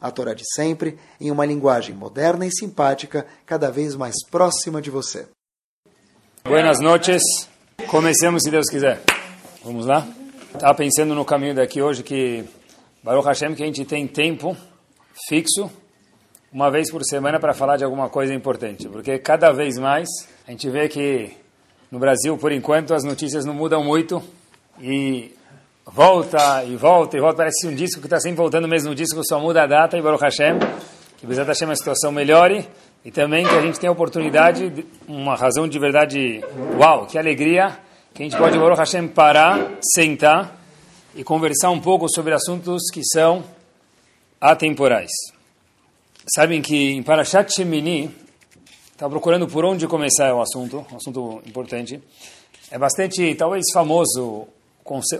a Torá de sempre, em uma linguagem moderna e simpática, cada vez mais próxima de você. Buenas noches. Comecemos se Deus quiser. Vamos lá? Estava pensando no caminho daqui hoje que Baruch Hashem que a gente tem tempo fixo uma vez por semana para falar de alguma coisa importante, porque cada vez mais a gente vê que no Brasil, por enquanto, as notícias não mudam muito e volta e volta e volta. Parece um disco que está sempre voltando o mesmo disco, só muda a data e Baruch Hashem, que Bezat Hashem a situação melhore e também que a gente tem a oportunidade, uma razão de verdade, uau, que alegria, que a gente pode, Baruch Hashem, parar, sentar e conversar um pouco sobre assuntos que são atemporais. Sabem que em Parashat Shemini, estava procurando por onde começar o assunto, um assunto importante. É bastante, talvez, famoso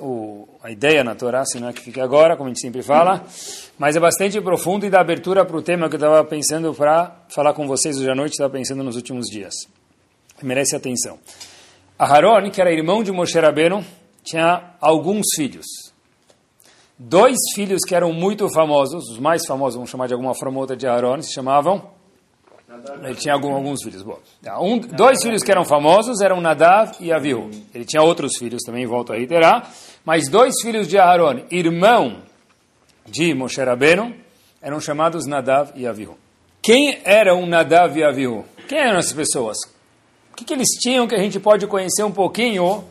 o, a ideia na Torá, se não é que fique agora, como a gente sempre fala, mas é bastante profundo e dá abertura para o tema que eu estava pensando para falar com vocês hoje à noite, estava pensando nos últimos dias. Merece atenção. Aharon, que era irmão de Moshe Rabbeinu, tinha alguns filhos. Dois filhos que eram muito famosos, os mais famosos, vamos chamar de alguma forma ou outra de Aharon, se chamavam ele tinha algum, alguns filhos. Bom, tá, um, dois filhos que eram famosos eram Nadav e Avihu. Ele tinha outros filhos também, volto a reiterar. Mas dois filhos de Aharon, irmão de Moshe Rabbeinu, eram chamados Nadav e Avihu. Quem eram Nadav e Avihu? Quem eram essas pessoas? O que, que eles tinham que a gente pode conhecer um pouquinho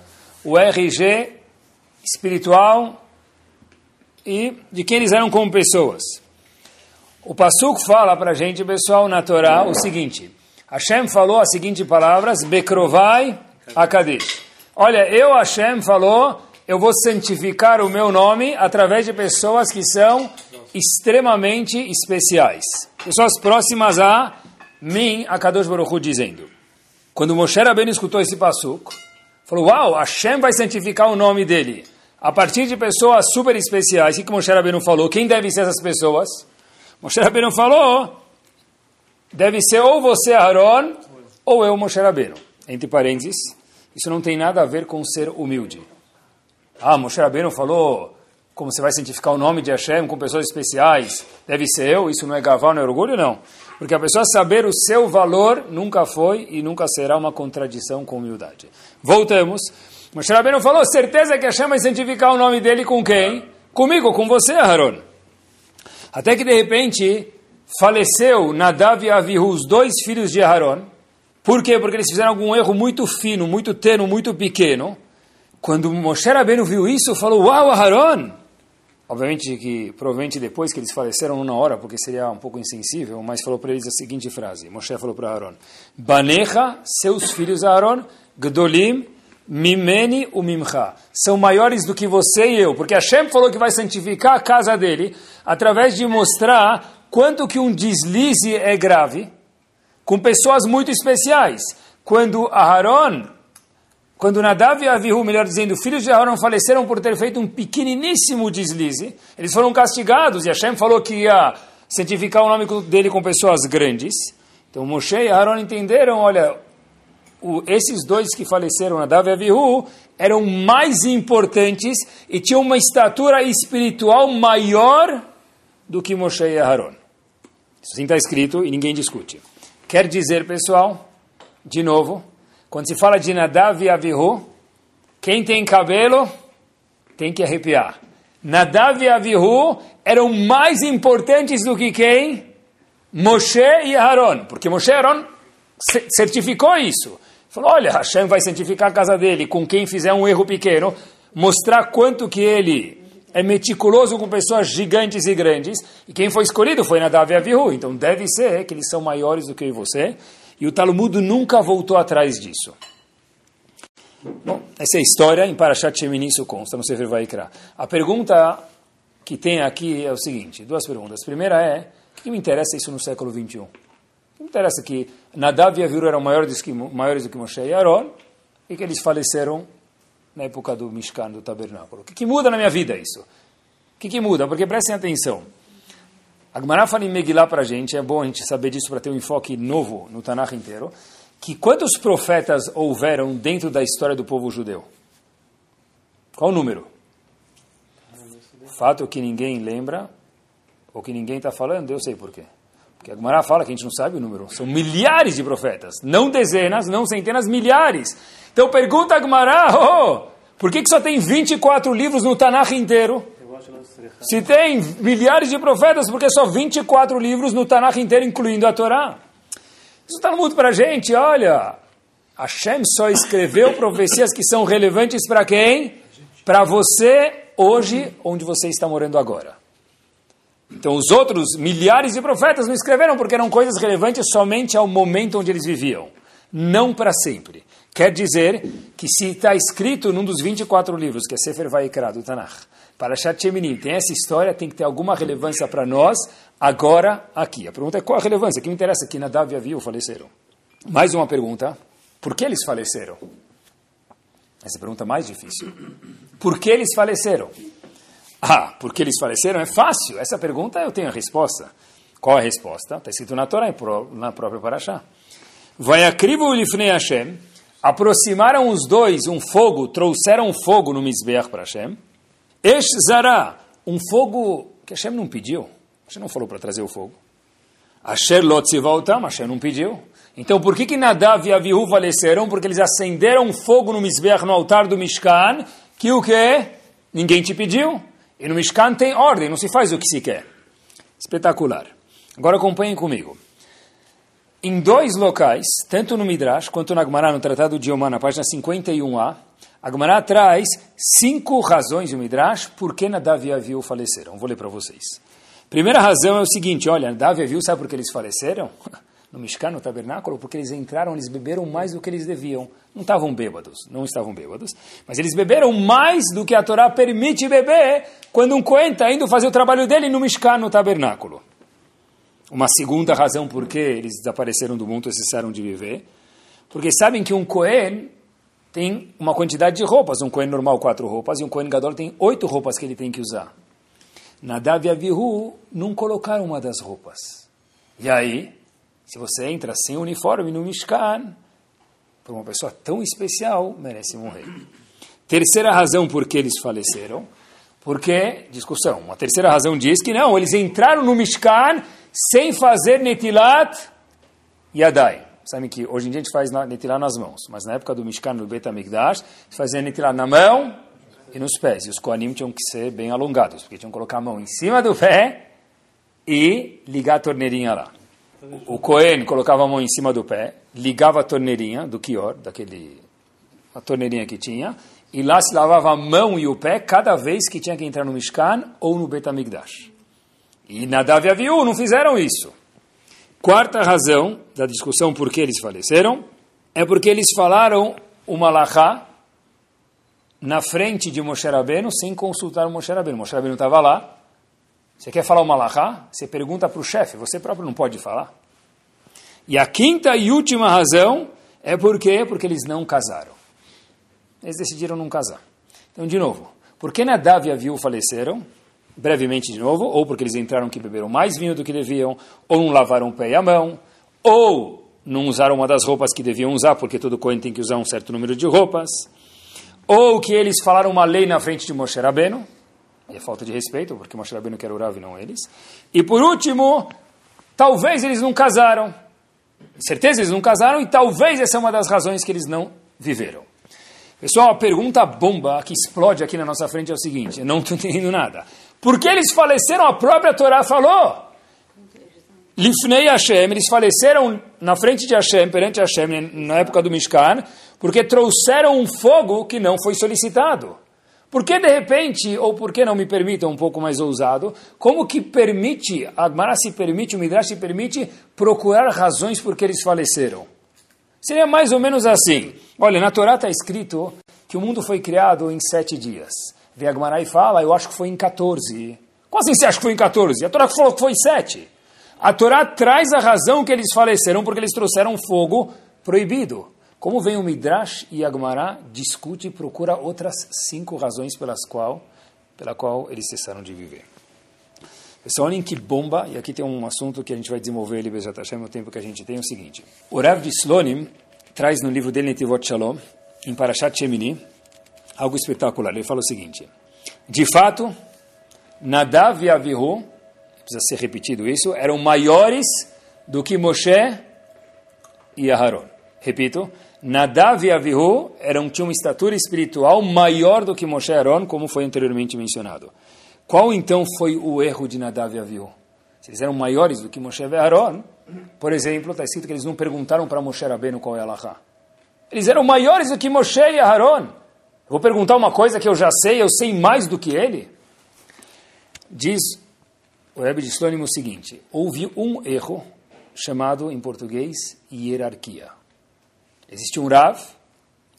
o RG espiritual e de quem eles eram como pessoas? O Pasuk fala para a gente, pessoal, na Torá, o seguinte. Hashem falou as seguintes palavras, Bekrovai Akadesh. Olha, eu, Hashem, falou, eu vou santificar o meu nome através de pessoas que são extremamente especiais. Pessoas próximas a mim, a Kadosh Baruch Hu, dizendo. Quando Moshe Rabbeinu escutou esse Pasuk, falou, uau, Hashem vai santificar o nome dele. A partir de pessoas super especiais. O que Moshe Rabbeinu falou? Quem deve ser essas pessoas? Moshe Rabbeinu falou, deve ser ou você, Aaron, ou eu, Moshe Rabbeinu. Entre parênteses, isso não tem nada a ver com ser humilde. Ah, Moshe Rabbeinu falou como você vai santificar o nome de Hashem com pessoas especiais, deve ser eu, isso não é gavar, não é orgulho, não. Porque a pessoa saber o seu valor nunca foi e nunca será uma contradição com humildade. Voltamos. Moshe Rabbeinu falou, certeza que Hashem vai santificar o nome dele com quem? Comigo, com você, Aaron. Até que de repente faleceu Nadav e Avihu, os dois filhos de Aaron. Por quê? Porque eles fizeram algum erro muito fino, muito teno, muito pequeno. Quando Moshe Rabbeinu viu isso, falou, uau, Aaron! Obviamente que, provavelmente depois que eles faleceram na hora, porque seria um pouco insensível, mas falou para eles a seguinte frase, Moshe falou para Aaron, Banecha, seus filhos Aaron, Gdolim, Mimeni o Mimcha. São maiores do que você e eu, porque Hashem falou que vai santificar a casa dele através de mostrar quanto que um deslize é grave com pessoas muito especiais. Quando Aharon, quando Nadav e Avihu, melhor dizendo, filhos de Aharon faleceram por ter feito um pequeniníssimo deslize, eles foram castigados e Hashem falou que ia santificar o nome dele com pessoas grandes. Então Moshe e Aharon entenderam, olha, o, esses dois que faleceram, Nadav e Avihu, eram mais importantes e tinham uma estatura espiritual maior do que Moshe e Aaron. Isso assim está escrito e ninguém discute. Quer dizer, pessoal, de novo, quando se fala de Nadav e Avihu, quem tem cabelo tem que arrepiar. Nadav e Avihu eram mais importantes do que quem? Moshe e Aaron, porque Moshe e Aaron certificou isso. Falou, olha, Hashem vai santificar a casa dele com quem fizer um erro pequeno, mostrar quanto que ele é meticuloso com pessoas gigantes e grandes, e quem foi escolhido foi Nadav e Avihu, então deve ser que eles são maiores do que você, e o Talmud nunca voltou atrás disso. Bom, essa é a história, em Parashat Shemini isso consta, no Sefer Vaikra. A pergunta que tem aqui é o seguinte, duas perguntas. A primeira é, o que me interessa isso no século 21? Não interessa que Nadav e Aviru eram maiores do que, maiores do que Moshe e Aaron e que eles faleceram na época do Mishkan, do tabernáculo. O que, que muda na minha vida isso? O que, que muda? Porque prestem atenção. A Gemara fala em Megillah para a gente, é bom a gente saber disso para ter um enfoque novo no Tanakh inteiro, que quantos profetas houveram dentro da história do povo judeu? Qual o número? Fato é que ninguém lembra, ou que ninguém está falando, eu sei por Porque a Gemara fala que a gente não sabe o número. São milhares de profetas. Não dezenas, não centenas, milhares. Então pergunta a Gemara, oh, por que, que só tem 24 livros no Tanakh inteiro? Se tem milhares de profetas, por que só 24 livros no Tanakh inteiro, incluindo a Torá? Isso está muito para a gente, olha. Hashem só escreveu profecias que são relevantes para quem? Para você, hoje, onde você está morando agora. Então, os outros milhares de profetas não escreveram porque eram coisas relevantes somente ao momento onde eles viviam, não para sempre. Quer dizer que se está escrito num dos 24 livros, que é Sefer Vaikra, do Tanakh, para Shemini, tem essa história, tem que ter alguma relevância para nós, agora, aqui. A pergunta é qual a relevância? O que me interessa é que Nadav e Avihu faleceram. Mais uma pergunta, por que eles faleceram? Essa é pergunta mais difícil. Por que eles faleceram? Ah, por que eles faleceram? É fácil. Essa pergunta eu tenho a resposta. Qual a resposta? Está escrito na Torá, na própria Parashá. Vai acribo lifnei Hashem, aproximaram os dois um fogo, trouxeram fogo no Mizbeach para Hashem. Esh Zara, um fogo que Hashem não pediu. Hashem não falou para trazer o fogo. Asher Lotzivaltam, Hashem não pediu. Então por que que Nadav e Avihu faleceram? Porque eles acenderam fogo no Mizbeach, no altar do Mishkan, que o que? Ninguém te pediu. E no Mishkan tem ordem, não se faz o que se quer. Espetacular. Agora acompanhem comigo em dois locais, tanto no Midrash quanto na Gemara, no Tratado de Yomá, na página 51a, a Gemara traz cinco razões do Midrash por que Nadav e Avihu faleceram. Vou ler para vocês. Primeira razão é o seguinte, olha, Nadav e Avihu, sabe por que eles faleceram? No Mishkan, no tabernáculo, porque eles entraram, eles beberam mais do que eles deviam. Não estavam bêbados, não estavam bêbados, mas eles beberam mais do que a Torá permite beber quando um Cohen está indo fazer o trabalho dele no Mishkan, no tabernáculo. Uma segunda razão por que eles desapareceram do mundo e cessaram de viver, porque sabem que um Cohen tem uma quantidade de roupas, um Cohen normal quatro roupas, e um Cohen Gadol tem oito roupas que ele tem que usar. Nadav e Avihu não colocaram uma das roupas. E aí, se você entra sem uniforme no Mishkan, por uma pessoa tão especial, merece morrer. Terceira razão por que eles faleceram, porque, discussão, uma terceira razão diz que não, eles entraram no Mishkan sem fazer netilat yadai. Sabe que hoje em dia a gente faz netilat nas mãos, mas na época do Mishkan, do Bet HaMikdash, se fazia netilat na mão e nos pés. E os koanim tinham que ser bem alongados, porque tinham que colocar a mão em cima do pé e ligar a torneirinha lá. O Cohen colocava a mão em cima do pé, ligava a torneirinha do Kior, daquele, a torneirinha que tinha, e lá se lavava a mão e o pé cada vez que tinha que entrar no Mishkan ou no Bet HaMikdash. E Nadav e Aviú não fizeram isso. Quarta razão da discussão por que eles faleceram é porque eles falaram uma lahá na frente de Moshe Rabbeinu sem consultar o Moshe Rabbeinu. Moshe Rabbeinu estava lá. Você quer falar uma lahá? Você pergunta para o chefe, você próprio não pode falar. E a quinta e última razão é porque porque eles não casaram. Eles decidiram não casar. Então, de novo, por que Nadav e Aviú faleceram? brevemente de novo, ou porque eles entraram que beberam mais vinho do que deviam, ou não lavaram o pé e a mão, ou não usaram uma das roupas que deviam usar, porque todo Cohen tem que usar um certo número de roupas, ou que eles falaram uma lei na frente de Moshe Rabbeinu, e é falta de respeito, porque Moshe Rabbeinu quer orar e não eles, e por último, talvez eles não casaram, certeza eles não casaram, e talvez essa é uma das razões que eles não viveram. Pessoal, a pergunta bomba que explode aqui na nossa frente é o seguinte, eu não estou entendendo nada. Porque eles faleceram, a própria Torá falou. Lifnei Hashem, eles faleceram na frente de Hashem, perante Hashem, na época do Mishkan, porque trouxeram um fogo que não foi solicitado. Por que de repente, ou por que não me permitam um pouco mais ousado, como que permite, a Agmará se permite, o Midrash se permite procurar razões por que eles faleceram? Seria mais ou menos assim. Olha, na Torá está escrito que o mundo foi criado em sete dias. Vem Agmará e fala, eu acho que foi em 14. Como assim você acha que foi em 14? A Torá falou que foi em 7. A Torá traz a razão que eles faleceram porque eles trouxeram fogo proibido. Como vem o Midrash e Agmará discute e procura outras cinco razões pelas qual, pela qual eles cessaram de viver. Pessoal, olhem que bomba, e aqui tem um assunto que a gente vai desenvolver ele, Bezat Hashem, no tempo que a gente tem, é o seguinte. O Rav de Slonim traz no livro dele, Netivot Shalom, em Parashat Shemini, algo espetacular. Ele fala o seguinte, de fato, Nadav e Avihu, precisa ser repetido isso, eram maiores do que Moshe e Aharon. Repito, Nadav e Avihu eram, tinham uma estatura espiritual maior do que Moshe e Aaron, como foi anteriormente mencionado. Qual então foi o erro de Nadav e Avihu? Se eles eram maiores do que Moshe e Aaron, por exemplo, está escrito que eles não perguntaram para Moshe Rabbeinu qual é a. Eles eram maiores do que Moshe e Aaron. Vou perguntar uma coisa que eu já sei, eu sei mais do que ele? Diz o Rebbe de Slônimo o seguinte, houve um erro chamado, em português, hierarquia. Existe um Rav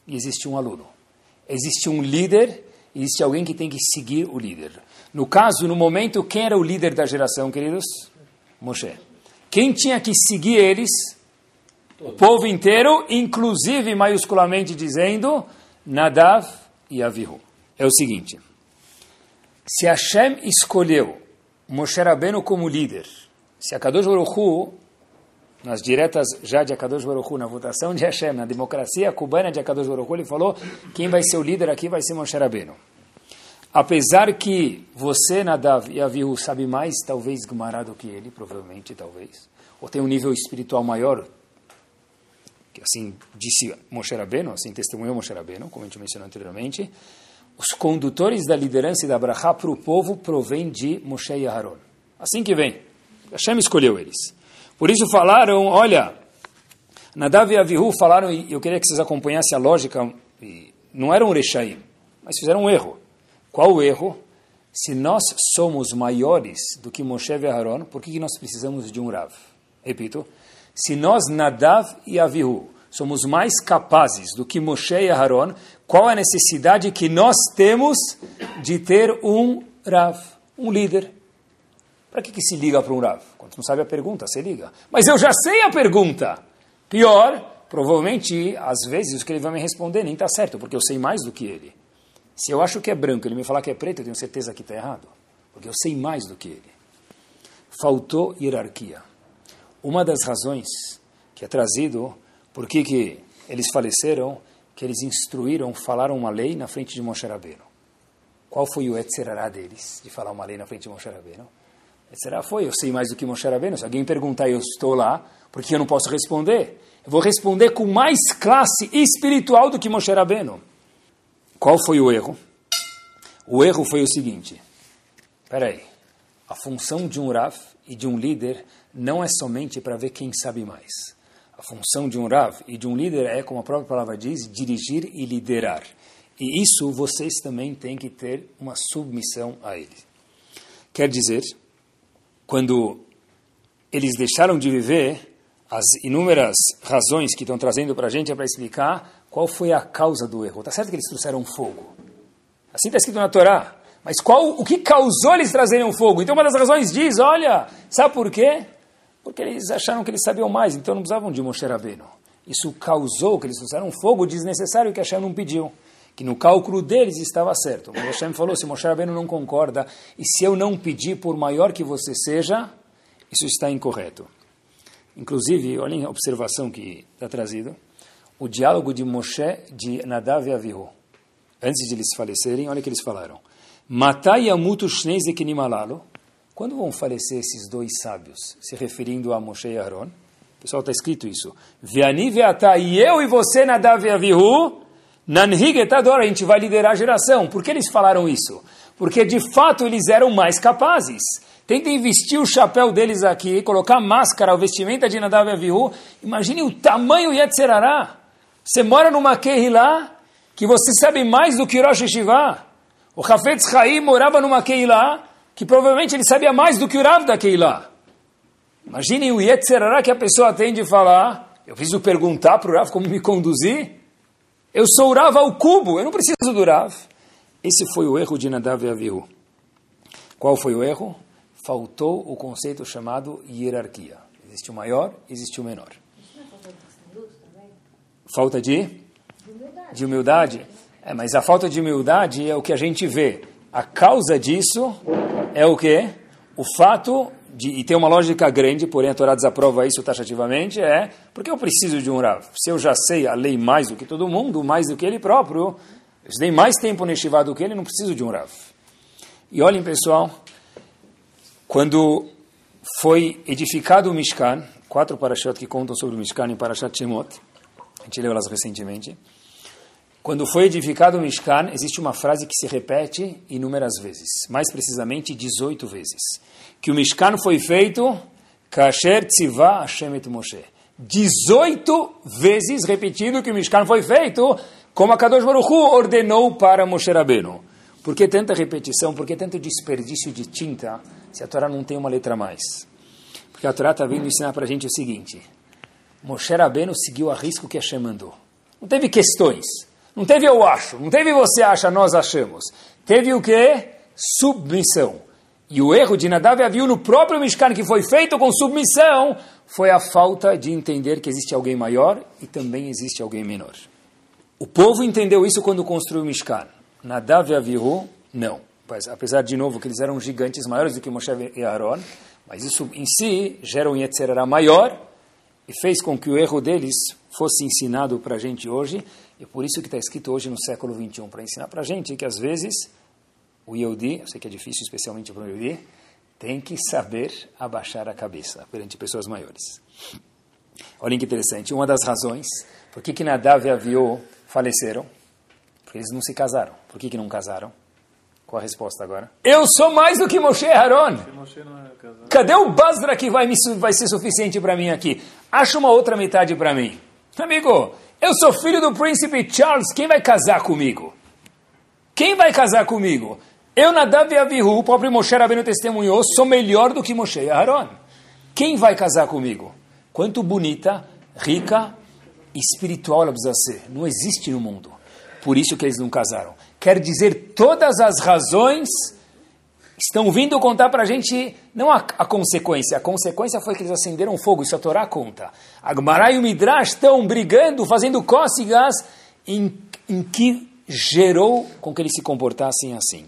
e existe um aluno. Existe um líder e existe alguém que tem que seguir o líder. No caso, no momento, quem era o líder da geração, queridos? Moshe. Quem tinha que seguir eles? O povo inteiro, inclusive, maiusculamente dizendo, Nadav e Avihu. É o seguinte, se Hashem escolheu Moshe Rabbeinu como líder, se a Kadosh Baruch nas diretas já de Akadosh Baruch Hu, na votação de Hashem, na democracia cubana de Akadosh Baruch Hu, ele falou, quem vai ser o líder aqui vai ser Moshe Rabbeinu. Apesar que você, Nadav e Avihu, sabe mais, talvez, Gumará do que ele, provavelmente, talvez, ou tem um nível espiritual maior, que assim disse Moshe Rabbeinu, assim testemunhou Moshe Rabbeinu, como a gente mencionou anteriormente, os condutores da liderança e da Brachá para o povo provém de Moshe e Aharon. Assim que vem. Hashem escolheu eles. Por isso falaram, olha, Nadav e Avihu falaram, e eu queria que vocês acompanhassem a lógica, não eram Rechaim, mas fizeram um erro. Qual o erro? Se nós somos maiores do que Moshe e Aharon, por que nós precisamos de um Rav? Repito, se nós, Nadav e Avihu, somos mais capazes do que Moshe e Aharon, qual é a necessidade que nós temos de ter um Rav, um líder? Para que, que se liga para um Rav? Quando não sabe a pergunta, se liga. Mas eu já sei a pergunta. Pior, provavelmente, às vezes, o que ele vai me responder nem está certo, porque eu sei mais do que ele. Se eu acho que é branco, ele me falar que é preto, eu tenho certeza que está errado. Porque eu sei mais do que ele. Faltou hierarquia. Uma das razões que é trazido por que, que eles faleceram, que eles instruíram, falaram uma lei na frente de Moshe Rabbeinu. Qual foi o etzerará deles, de falar uma lei na frente de Moshe Rabbeinu? Etzerará foi, eu sei mais do que Moshe Rabbeinu. Se alguém perguntar, eu estou lá, porque eu não posso responder. Eu vou responder com mais classe espiritual do que Moshe Rabbeinu. Qual foi o erro? O erro foi o seguinte: peraí, a função de um Rav e de um líder não é somente para ver quem sabe mais. A função de um Rav e de um líder é, como a própria palavra diz, dirigir e liderar. E isso vocês também têm que ter uma submissão a ele. Quer dizer, quando eles deixaram de viver, as inúmeras razões que estão trazendo para a gente é para explicar qual foi a causa do erro? Está certo que eles trouxeram fogo. Assim está escrito na Torá. Mas qual, o que causou eles trazerem um fogo? Então uma das razões diz, olha, sabe por quê? Porque eles acharam que eles sabiam mais, então não precisavam de Moshe Rabbeinu. Isso causou que eles trouxeram um fogo desnecessário que Hashem não pediu. Que no cálculo deles estava certo. Mas Hashem falou, se Moshe Rabbeinu não concorda, e se eu não pedir por maior que você seja, isso está incorreto. Inclusive, olhem a observação que está trazido o diálogo de Moshe, de Nadav e Avihu. Antes de eles falecerem, olha o que eles falaram. Matai yamutu shnei zekinim Quando vão falecer esses dois sábios? Se referindo a Moshe e Aaron. Pessoal, está escrito isso. Veani veata, e eu e você, Nadav e Avihu, nanhig etador, a gente vai liderar a geração. Por que eles falaram isso? Porque, de fato, eles eram mais capazes. Tentem vestir o chapéu deles aqui, colocar máscara, o vestimenta de Nadav e Avihu. Imagine o tamanho Yetzerará. Você mora numa Kehilá que você sabe mais do que Rosh Hashivá. O Hafetz Haim morava numa Kehilá que provavelmente ele sabia mais do que o Rav da Kehilá. Imaginem o Yetzerará que a pessoa tem de falar. Eu preciso perguntar para o Rav como me conduzir. Eu sou Rav ao cubo, eu não preciso do Rav. Esse foi o erro de Nadav e Avihu. Qual foi o erro? faltou o conceito chamado hierarquia. Existe o maior, existe o menor. Falta de? De humildade. É, mas a falta de humildade é o que a gente vê. A causa disso é o quê? O fato de, e tem uma lógica grande, porém a Torá desaprova isso taxativamente, é porque eu preciso de um Rav. Se eu já sei a lei mais do que todo mundo, mais do que ele próprio, eu dei mais tempo no Shivá do que ele, não preciso de um Rav. E olhem, pessoal, quando foi edificado o Mishkan, quatro parashat que contam sobre o Mishkan em Parashat Shemot, a gente leu elas recentemente, quando foi edificado o Mishkan, existe uma frase que se repete inúmeras vezes, mais precisamente 18 vezes, que o Mishkan foi feito Kasher Tzivah Hashem et Moshe. 18 vezes repetido que o Mishkan foi feito, como a Kadosh Baruch Hu ordenou para Moshe Rabbeinu. Por que tanta repetição? Por que tanto desperdício de tinta se a Torá não tem uma letra mais? Porque a Torá está vindo ensinar para a gente o seguinte, Moshe Rabbeinu seguiu a risco que Hashem mandou. Não teve questões. Não teve eu acho, não teve você acha, nós achamos. Teve o que? Submissão. E o erro de Nadav e no próprio Mishkan, que foi feito com submissão, foi a falta de entender que existe alguém maior e também existe alguém menor. O povo entendeu isso quando construiu o Mishkan. Nadav e Avihu, não. Mas, apesar, de novo, que eles eram gigantes maiores do que Moshe e Aaron, mas isso em si gera um Yetzerara maior e fez com que o erro deles fosse ensinado para a gente hoje e por isso que está escrito hoje no século 21, para ensinar para a gente que às vezes o Yehudi, eu sei que é difícil especialmente para o Yehudi, tem que saber abaixar a cabeça perante pessoas maiores. Olhem que interessante, uma das razões por que, que Nadav e Aviô faleceram, porque eles não se casaram. Por que, que não casaram? Qual a resposta agora? Eu sou mais do que Moshe Aaron. É Cadê o Basra que vai, me, vai ser suficiente para mim aqui? Acha uma outra metade para mim. Amigo, eu sou filho do príncipe Charles, quem vai casar comigo? Quem vai casar comigo? Eu, Nadav e Avihu, o próprio Moshe Rabbeinu testemunhou, sou melhor do que Moshe e Aaron. Quem vai casar comigo? Quanto bonita, rica, espiritual ela precisa ser. Não existe no mundo. Por isso que eles não casaram. Quer dizer, todas as razões estão vindo contar para a gente, não a, a, consequência, a consequência foi que eles acenderam fogo, isso a Torá conta. Agmará e o Midrash estão brigando, fazendo cócegas, em, em que gerou com que eles se comportassem assim.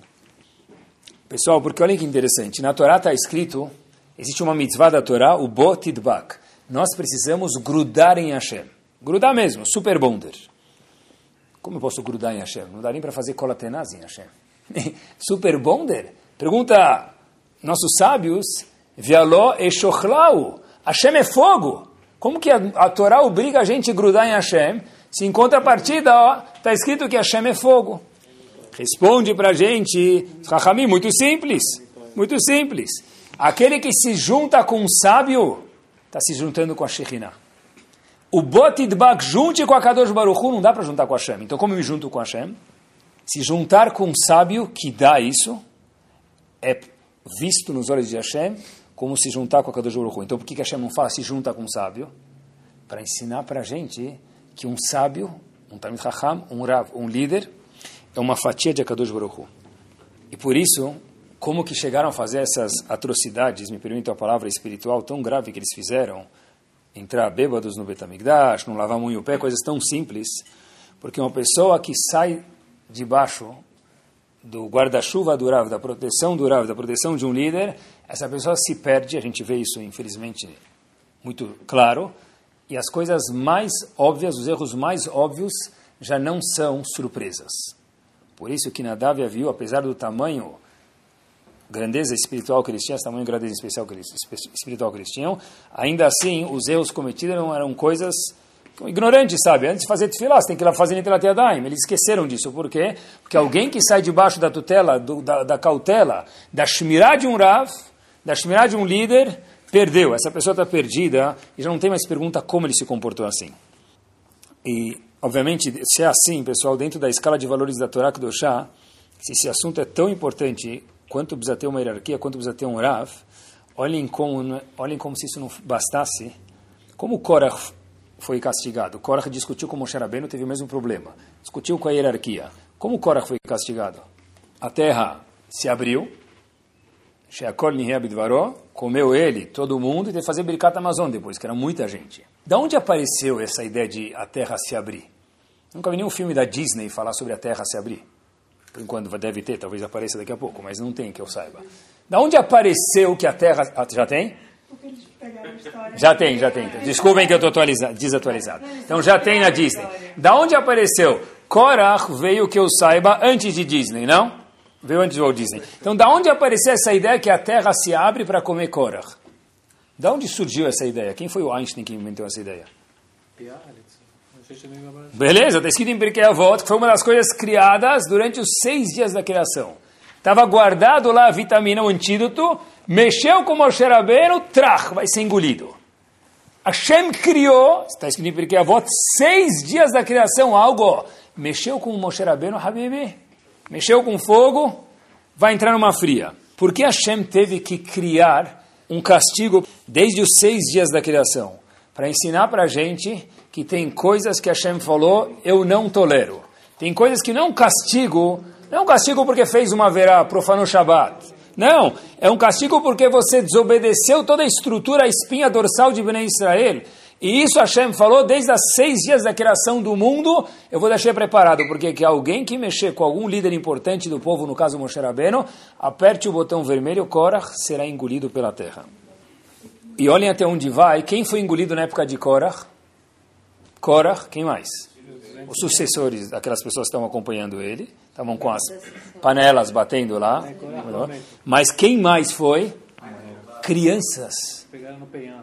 Pessoal, porque olha que interessante, na Torá está escrito, existe uma mitzvah da Torá, o Botidbak. Nós precisamos grudar em Hashem. Grudar mesmo, super bonder. Como eu posso grudar em Hashem? Não dá nem para fazer colatenaz em Hashem. super bonder? Pergunta nossos sábios, Vialó Shochlau, Hashem é fogo. Como que a, a Torá obriga a gente a grudar em Hashem? Se em contrapartida, está escrito que Hashem é fogo. Responde para a gente, Rahamim, muito simples, muito simples. Aquele que se junta com um sábio, está se juntando com a Shekhinah. O Botidbak junte com a Kadosh Baruch Hu, não dá para juntar com a Hashem. Então como eu me junto com a Hashem? Se juntar com um sábio que dá isso, é visto nos olhos de Hashem como se juntar com a Kadosh Baruch Hu. Então por que, que Hashem não fala se junta com um sábio? Para ensinar para a gente que um sábio, um Talmid Chacham, um Rav, um líder, é uma fatia de Kadosh Baruch Hu. E por isso, como que chegaram a fazer essas atrocidades, me permitam a palavra espiritual, tão grave que eles fizeram, entrar bêbados no Betamigdash, não lavar muito o pé, coisas tão simples, porque uma pessoa que sai debaixo do guarda-chuva do da proteção do da proteção de um líder, essa pessoa se perde, a gente vê isso, infelizmente, muito claro, e as coisas mais óbvias, os erros mais óbvios, já não são surpresas. Por isso que Nadav Aviu, apesar do tamanho, grandeza espiritual que eles tinham, tamanho grandeza especial que eles, espiritual que eles tinham, ainda assim, os erros cometidos eram coisas ignorantes, sabe? Antes de fazer tefilá, você tem que ir lá fazer Nitelat Yadayim. Eles esqueceram disso. Por quê? Porque alguém que sai debaixo da tutela, do, da, da, cautela, da shmirá de um Rav, da shmirá de um líder, perdeu. Essa pessoa está perdida e já não tem mais pergunta como ele se comportou assim. E, obviamente, se é assim, pessoal, dentro da escala de valores da Torá Kedoshá, se esse assunto é tão importante quanto precisa ter uma hierarquia, quanto precisa ter um Rav, olhem como, olhem como se isso não bastasse. Como Korach foi castigado? Korach discutiu com Moshe Rabbeinu, teve o mesmo problema. Discutiu com a hierarquia. Como Korach foi castigado? A terra se abriu, Sheakol Nihea Bidvaró, comeu ele, todo mundo, e teve que fazer Birkat Amazon depois, que era muita gente. Da onde apareceu essa ideia de a terra se abrir? Nunca vi nenhum filme da Disney falar sobre a terra se abrir. Por enquanto deve ter, talvez apareça daqui a pouco, mas não tem que eu saiba. Da onde apareceu que a terra. Já tem? Já tem, já tem. Desculpem que eu estou desatualizado. Então já tem na Disney. Da onde apareceu? Korach veio que eu saiba antes de Disney, não? Veio antes do Walt Disney. Então da onde apareceu essa ideia que a terra se abre para comer Korach? Da onde surgiu essa ideia? Quem foi o Einstein que inventou essa ideia? Beleza, está escrito em Pirkei Avot que foi uma das coisas criadas durante os seis dias da criação. Estava guardado lá a vitamina, o antídoto, mexeu com Moshe Rabbeinu, trach, vai ser engolido. Hashem criou, está escrito em Pirkei Avot, seis dias da criação, algo, mexeu com Moshe Rabbeinu, Habibi, mexeu com fogo, vai entrar numa fria. Por que Hashem teve que criar um castigo desde os seis dias da criação? Para ensinar para a gente que tem coisas que Hashem falou, eu não tolero. Tem coisas que não castigo, não castigo porque fez uma verá, profanou Shabbat. Não, é um castigo porque você desobedeceu toda a estrutura, a espinha dorsal de Bnei Israel. E isso Hashem falou desde os seis dias da criação do mundo, eu vou deixar preparado, porque que alguém que mexer com algum líder importante do povo, no caso Moshe Rabbeinu, aperte o botão vermelho, Korach será engolido pela terra. E olhem até onde vai, quem foi engolido na época de Korach? Korach, quem mais? Os sucessores daquelas pessoas que estavam acompanhando ele, estavam com as panelas batendo lá. Mas quem mais foi? Crianças.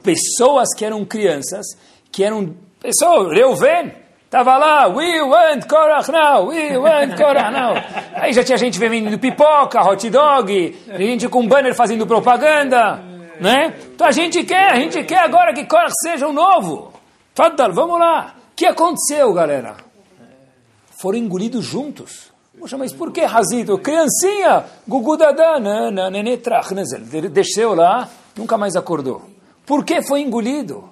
Pessoas que eram crianças, que eram pessoas, Reuven, estava lá, we want Korach now, we want Korach now. Aí já tinha gente vendendo pipoca, hot dog, gente com banner fazendo propaganda, né? Então a gente quer, a gente quer agora que Korach seja o novo. Fadal, vamos lá. O que aconteceu, galera? Foram engolidos juntos. Poxa, mas por que Razito? Criancinha, Gugu Dadá, desceu lá, nunca mais acordou. Por que foi engolido?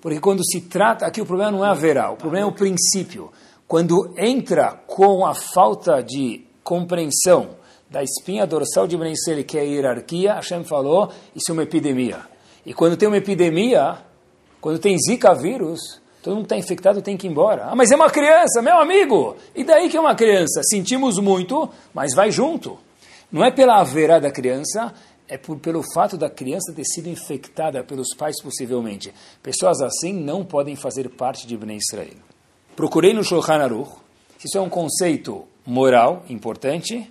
Porque quando se trata, aqui o problema não é a verá, o problema é o princípio. Quando entra com a falta de compreensão da espinha dorsal de Brenissele, que é a hierarquia, Hashem falou, isso é uma epidemia. E quando tem uma epidemia, quando tem Zika vírus, todo mundo está infectado tem que ir embora. Ah, mas é uma criança, meu amigo. E daí que é uma criança? Sentimos muito, mas vai junto. Não é pela haverá da criança, é por, pelo fato da criança ter sido infectada pelos pais, possivelmente. Pessoas assim não podem fazer parte de Bnei Israel. Procurei no Shulchan Aruch isso é um conceito moral importante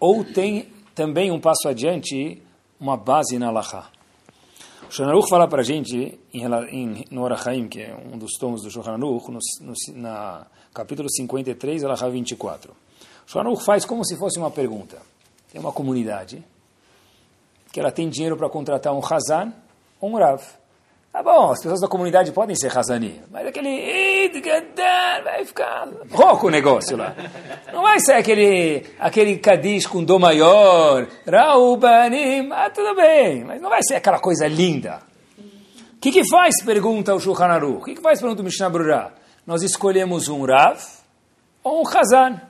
ou tem também um passo adiante, uma base na Allahá. Shulchan fala para a gente, em, em, no que é um dos tomos do Shulchan no, no na capítulo 53, Alahá 24. O Shulchan faz como se fosse uma pergunta. Tem uma comunidade que ela tem dinheiro para contratar um Hazan ou um Rav. Tá bom, as pessoas da comunidade podem ser Hazani, mas aquele vai ficar rouco o negócio lá. Não vai ser aquele, aquele Kadish com dó maior, Raubanim, ah, tudo bem, mas não vai ser aquela coisa linda. O que, que faz, pergunta o Shulchan Aruch, o que, que faz, pergunta o Mishnah Brura? Nós escolhemos um Rav ou um Hazan.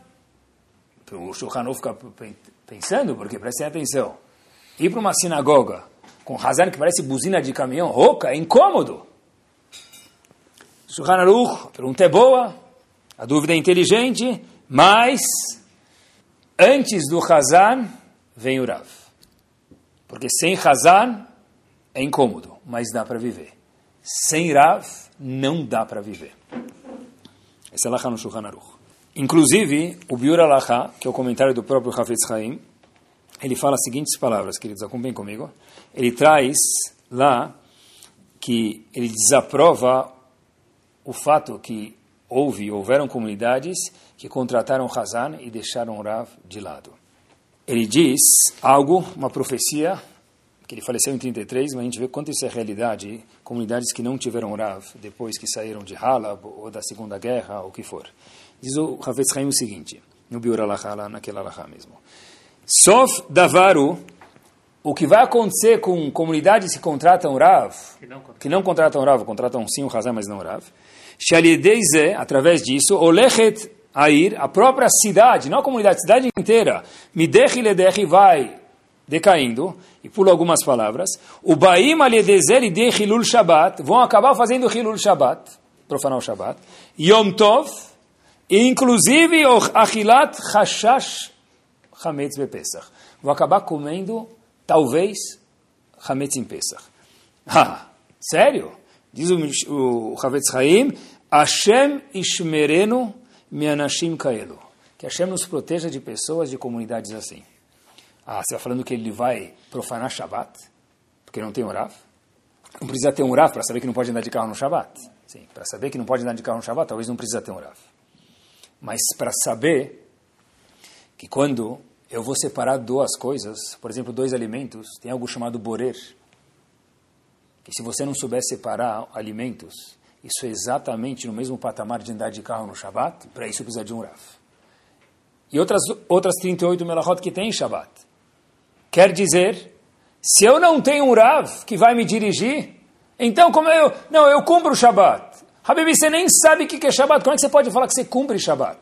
O Shulchan Aruch fica pensando, porque prestem atenção, ir para uma sinagoga com Hazan que parece buzina de caminhão, rouca, é incômodo. Shulchan Aruch, a pergunta é boa, a dúvida é inteligente, mas antes do Hazan vem o Rav. Porque sem Hazan é incômodo, mas dá para viver. Sem Rav não dá para viver. Essa é a no Shulchan Aruch. Inclusive, o Biur Alaha, que é o comentário do próprio Hafetz Haim, ele fala as seguintes palavras, queridos, acompanhem comigo. Ele traz lá que ele desaprova o fato que houve, houveram comunidades que contrataram Hazan e deixaram Rav de lado. Ele diz algo, uma profecia, que ele faleceu em 33, mas a gente vê quanto isso é realidade, comunidades que não tiveram Rav depois que saíram de Halab ou da Segunda Guerra, ou o que for. Diz o Havetz Haim o seguinte, no Biur Alaha, naquela Alaha mesmo. Sof Davaru, o que vai acontecer com comunidades que contratam Rav, que não contratam. Rav, contratam sim o Hazan, mas não Rav, Shalideize, através disso, Olechet Air, a própria cidade, não a comunidade, a cidade inteira, Midech Ledech vai decaindo, e pulo algumas palavras, o Baim Aliedezer de Hilul Shabbat, vão acabar fazendo Hilul Shabbat, profanar o Shabbat, Yom Tov, e inclusive o Achilat Hashash Hametz Bepesach. Vão acabar comendo, talvez, Hametz em Pesach. Ah, sério? Diz o, o Havetz Haim, Hashem Ishmerenu Mianashim Kaelu. Que Hashem nos proteja de pessoas, de comunidades assim. Ah, você está falando que ele vai profanar Shabbat? Porque não tem Urav? Não precisa ter um Urav para saber que não pode andar de carro no Shabbat. Sim, para saber que não pode andar de carro no Shabbat, talvez não precisa ter um Urav. Mas para saber que quando eu vou separar duas coisas, por exemplo, dois alimentos, tem algo chamado borer. Que se você não souber separar alimentos, isso é exatamente no mesmo patamar de andar de carro no Shabat, para isso precisa de um Rav. E outras, outras 38 melachot que tem em Shabat. Quer dizer, se eu não tenho um Rav que vai me dirigir, então como eu... Não, eu cumpro o Shabat. Habib, você nem sabe o que é Shabbat. Como é que você pode falar que você cumpre Shabbat?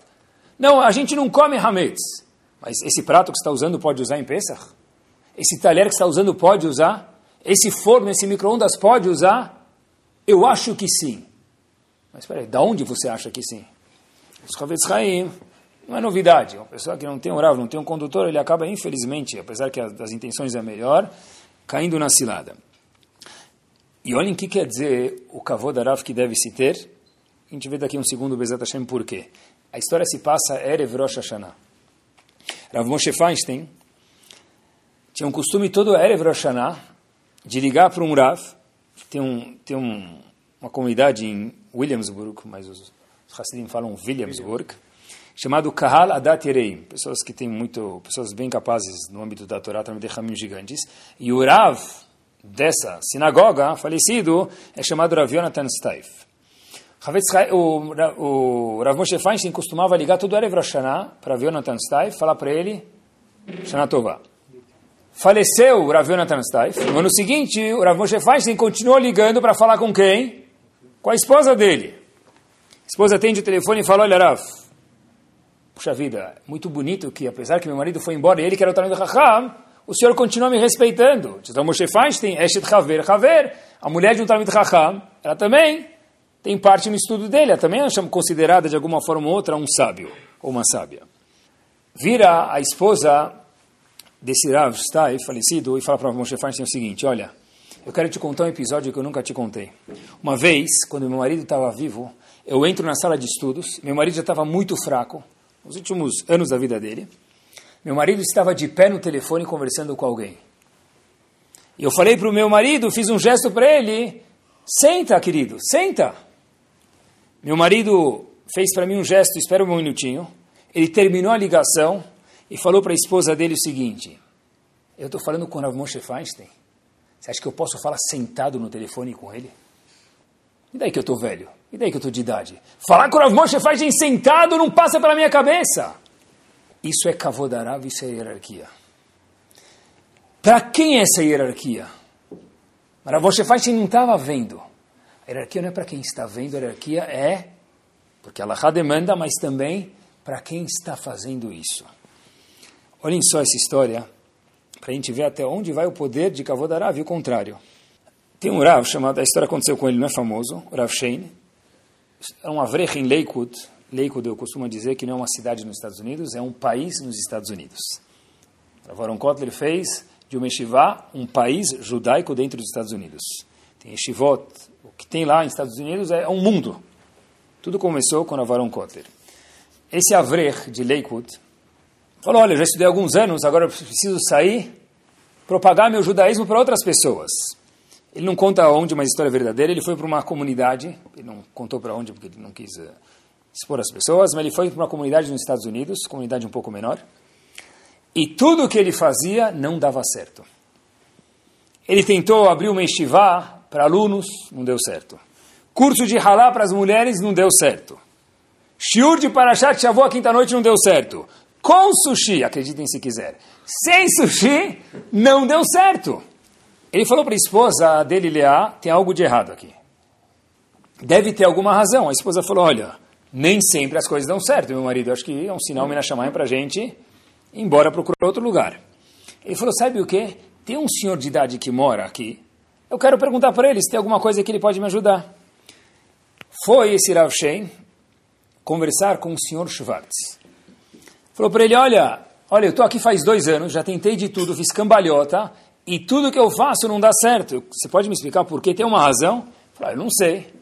Não, a gente não come Hametz. Mas esse prato que você está usando pode usar em Pesach? Esse talher que você está usando pode usar? Esse forno, esse micro-ondas pode usar? Eu acho que sim. Mas espera aí, da onde você acha que sim? Os Havetz Haim, não é novidade. Uma pessoa que não tem um Rav, não tem um condutor, ele acaba, infelizmente, apesar que as, as intenções é melhor, caindo na cilada. E olhem o que quer dizer o kavod Rav que deve se ter. A gente vê daqui um segundo, Bezat Hashem, por quê. A história se passa Erev Rosh Hashanah. Rav Moshe Feinstein tinha um costume todo Erev Rosh de ligar para um Rav. Tem, um, tem um, uma comunidade em Williamsburg, mas os Hassidim falam Williamsburg, chamado Kahal Adat Yereim. Pessoas que têm muito, pessoas bem capazes no âmbito da Torá, também de caminhos gigantes. E o Rav dessa sinagoga, falecido, é chamado Rav Yonatan Staif. O, o Rav Moshe Feinstein costumava ligar todo o Rosh para Rav Yonatan Staif, falar para ele, Shana Tová. Faleceu o Rav Yonatan Staif. No ano seguinte, o Rav Moshe Feinstein continuou ligando para falar com quem? Com a esposa dele. A esposa atende o telefone e fala, olha Rav, puxa vida, muito bonito que apesar que meu marido foi embora e ele que era o Talmud Raham, o senhor continua me respeitando. Então Moshe Feinstein, Eshet Haver, Haver, a mulher de um Talmud Raham, ela também tem parte no estudo dele, também é considerada de alguma forma ou outra um sábio, ou uma sábia. Vira a esposa desse Rav Stai, falecido, e fala para Moshe Feinstein o seguinte, olha, eu quero te contar um episódio que eu nunca te contei. Uma vez, quando meu marido estava vivo, eu entro na sala de estudos, meu marido já estava muito fraco, nos últimos anos da vida dele, meu marido estava de pé no telefone conversando com alguém. E eu falei para o meu marido, fiz um gesto para ele: senta, querido, senta. Meu marido fez para mim um gesto, espera um minutinho. Ele terminou a ligação e falou para a esposa dele o seguinte: Eu estou falando com o Rav Moshe Feinstein. Você acha que eu posso falar sentado no telefone com ele? E daí que eu estou velho? E daí que eu estou de idade? Falar com o Rav Moshe Feinstein sentado não passa pela minha cabeça. Isso é Kavodarav, isso é hierarquia. Para quem é essa hierarquia? Rav Moshe Feinstein não estava vendo. Hierarquia não é para quem está vendo, a hierarquia é, porque Allah demanda, mas também para quem está fazendo isso. Olhem só essa história, para a gente ver até onde vai o poder de Kavodarav e o contrário. Tem um Rav chamado, a história aconteceu com ele, não é famoso, Rav Shein. É um avrech em Lakewood, Lakewood, eu costumo dizer que não é uma cidade nos Estados Unidos, é um país nos Estados Unidos. Aaron Kotler fez de uma yeshiva um país judaico dentro dos Estados Unidos. Tem yeshivot, que tem lá nos Estados Unidos é um mundo. Tudo começou com Aaron Kotler. Esse Avrech de Lakewood falou, olha, já estudei alguns anos, agora eu preciso sair, propagar meu judaísmo para outras pessoas. Ele não conta onde, uma história verdadeira, ele foi para uma comunidade, ele não contou para onde porque ele não quis uh, expor as pessoas, mas ele foi para uma comunidade nos Estados Unidos, comunidade um pouco menor, e tudo o que ele fazia não dava certo. Ele tentou abrir uma estivá para alunos, não deu certo. Curso de halá para as mulheres, não deu certo. Shiur de Parashat Shavuot, quinta-noite, não deu certo. Com sushi, acreditem se quiser. Sem sushi, não deu certo. Ele falou para a esposa dele, Leá, tem algo de errado aqui. Deve ter alguma razão. A esposa falou, olha, nem sempre as coisas dão certo, meu marido. Acho que é um sinal Minashamayim para a gente ir embora procurar outro lugar. Ele falou, sabe o que? Tem um senhor de idade que mora aqui, eu quero perguntar para ele se tem alguma coisa que ele pode me ajudar. Foi esse Rav Shein conversar com o senhor Schwartz. Falou para ele, olha, olha, eu estou aqui faz dois anos, já tentei de tudo, fiz cambalhota, e tudo que eu faço não dá certo. Você pode me explicar por quê? Tem uma razão? Falei, ah, eu não sei.